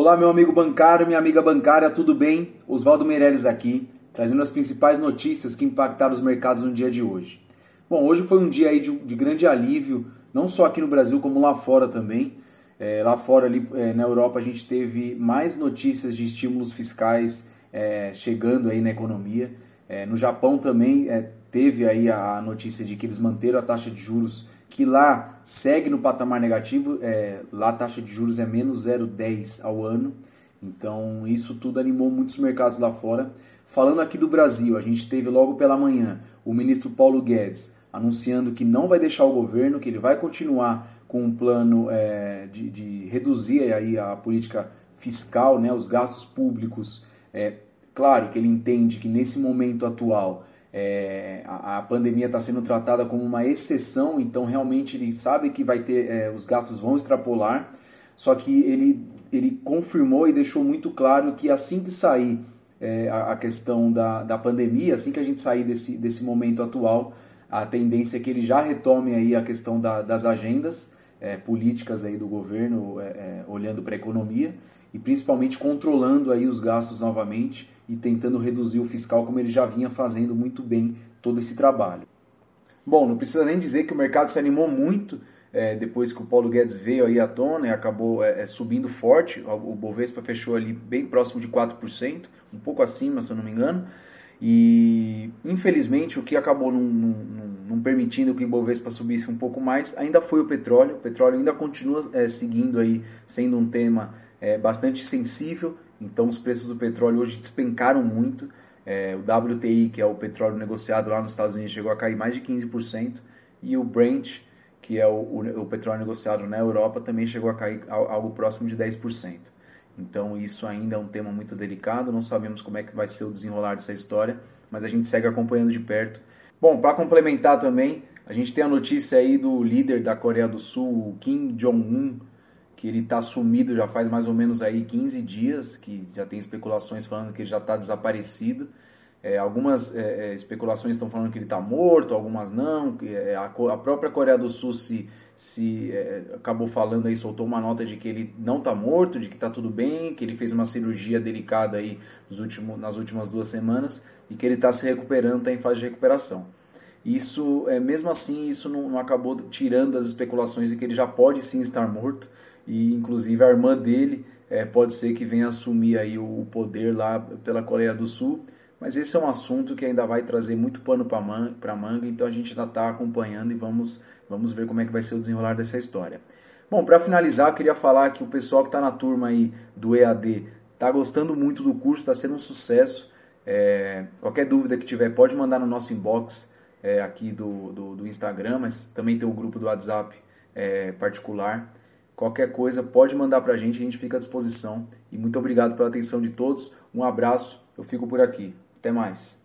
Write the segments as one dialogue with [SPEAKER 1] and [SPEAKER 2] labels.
[SPEAKER 1] Olá, meu amigo bancário, minha amiga bancária, tudo bem? Oswaldo Meirelles aqui, trazendo as principais notícias que impactaram os mercados no dia de hoje. Bom, hoje foi um dia aí de, de grande alívio, não só aqui no Brasil, como lá fora também. É, lá fora, ali é, na Europa, a gente teve mais notícias de estímulos fiscais é, chegando aí na economia. É, no Japão também é, teve aí a notícia de que eles manteram a taxa de juros que lá segue no patamar negativo, é, lá a taxa de juros é menos 0,10 ao ano, então isso tudo animou muitos mercados lá fora. Falando aqui do Brasil, a gente teve logo pela manhã o ministro Paulo Guedes anunciando que não vai deixar o governo, que ele vai continuar com um plano é, de, de, reduzir aí a política fiscal, né, os gastos públicos. É, claro que ele entende que nesse momento atual é, a, a, pandemia está sendo tratada como uma exceção, então realmente ele sabe que vai ter é, os gastos vão extrapolar, só que ele, ele confirmou e deixou muito claro que assim que sair é, a, a, questão da, da pandemia, assim que a gente sair desse, desse momento atual, a tendência é que ele já retome aí a questão da, das agendas é, políticas aí do governo, é, é, olhando para a economia e principalmente controlando aí os gastos novamente e tentando reduzir o fiscal como ele já vinha fazendo muito bem todo esse trabalho. Bom, não precisa nem dizer que o mercado se animou muito é, depois que o Paulo Guedes veio aí à tona e acabou é, é subindo forte. O Bovespa fechou ali bem próximo de 4%, um pouco acima, se eu não me engano. E infelizmente o que acabou não, permitindo que o Ibovespa subisse um pouco mais ainda foi o petróleo. O petróleo ainda continua é, seguindo aí sendo um tema é, bastante sensível, então os preços do petróleo hoje despencaram muito. É, o WTI, que é o petróleo negociado lá nos Estados Unidos, chegou a cair mais de 15%, e o Brent, que é o, o, o petróleo negociado na Europa, também chegou a cair algo próximo de 10%. Então isso ainda é um tema muito delicado, não sabemos como é que vai ser o desenrolar dessa história, mas a gente segue acompanhando de perto. Bom, para complementar também, a gente tem a notícia aí do líder da Coreia do Sul, Kim Jong-un, que ele está sumido já faz mais ou menos aí 15 dias, que já tem especulações falando que ele já está desaparecido. É, algumas é, é, especulações estão falando que ele está morto, algumas não. É, a, a, própria Coreia do Sul se, se é, acabou falando aí, soltou uma nota de que ele não está morto, de que está tudo bem, que ele fez uma cirurgia delicada aí nos últimos, nas últimas duas semanas e que ele está se recuperando, está em fase de recuperação. Isso, é, mesmo assim, isso não, não acabou tirando as especulações de que ele já pode sim estar morto e inclusive a irmã dele é, pode ser que venha assumir aí o poder lá pela Coreia do Sul. Mas esse é um assunto que ainda vai trazer muito pano para manga, manga, então a gente ainda está acompanhando e vamos, vamos ver como é que vai ser o desenrolar dessa história. Bom, para finalizar, queria falar que o pessoal que está na turma aí do EAD está gostando muito do curso, está sendo um sucesso. É, qualquer dúvida que tiver, pode mandar no nosso inbox é, aqui do, do, do, Instagram, mas também tem o grupo do WhatsApp é, particular. Qualquer coisa, pode mandar para a gente, a gente fica à disposição. E muito obrigado pela atenção de todos. Um abraço, eu fico por aqui. Até mais.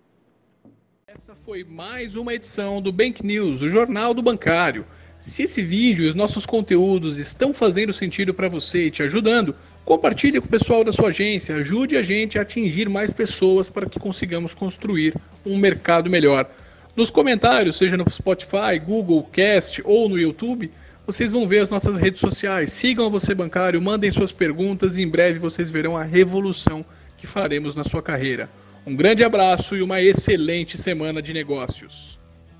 [SPEAKER 2] Essa foi mais uma edição do Bank News, o jornal do bancário. Se esse vídeo e os nossos conteúdos estão fazendo sentido para você e te ajudando, compartilhe com o pessoal da sua agência, ajude a gente a atingir mais pessoas para que consigamos construir um mercado melhor. Nos comentários, seja no Spotify, Google Cast ou no YouTube, vocês vão ver as nossas redes sociais. Sigam Você Bancário, mandem suas perguntas e em breve vocês verão a revolução que faremos na sua carreira. Um grande abraço e uma excelente semana de negócios.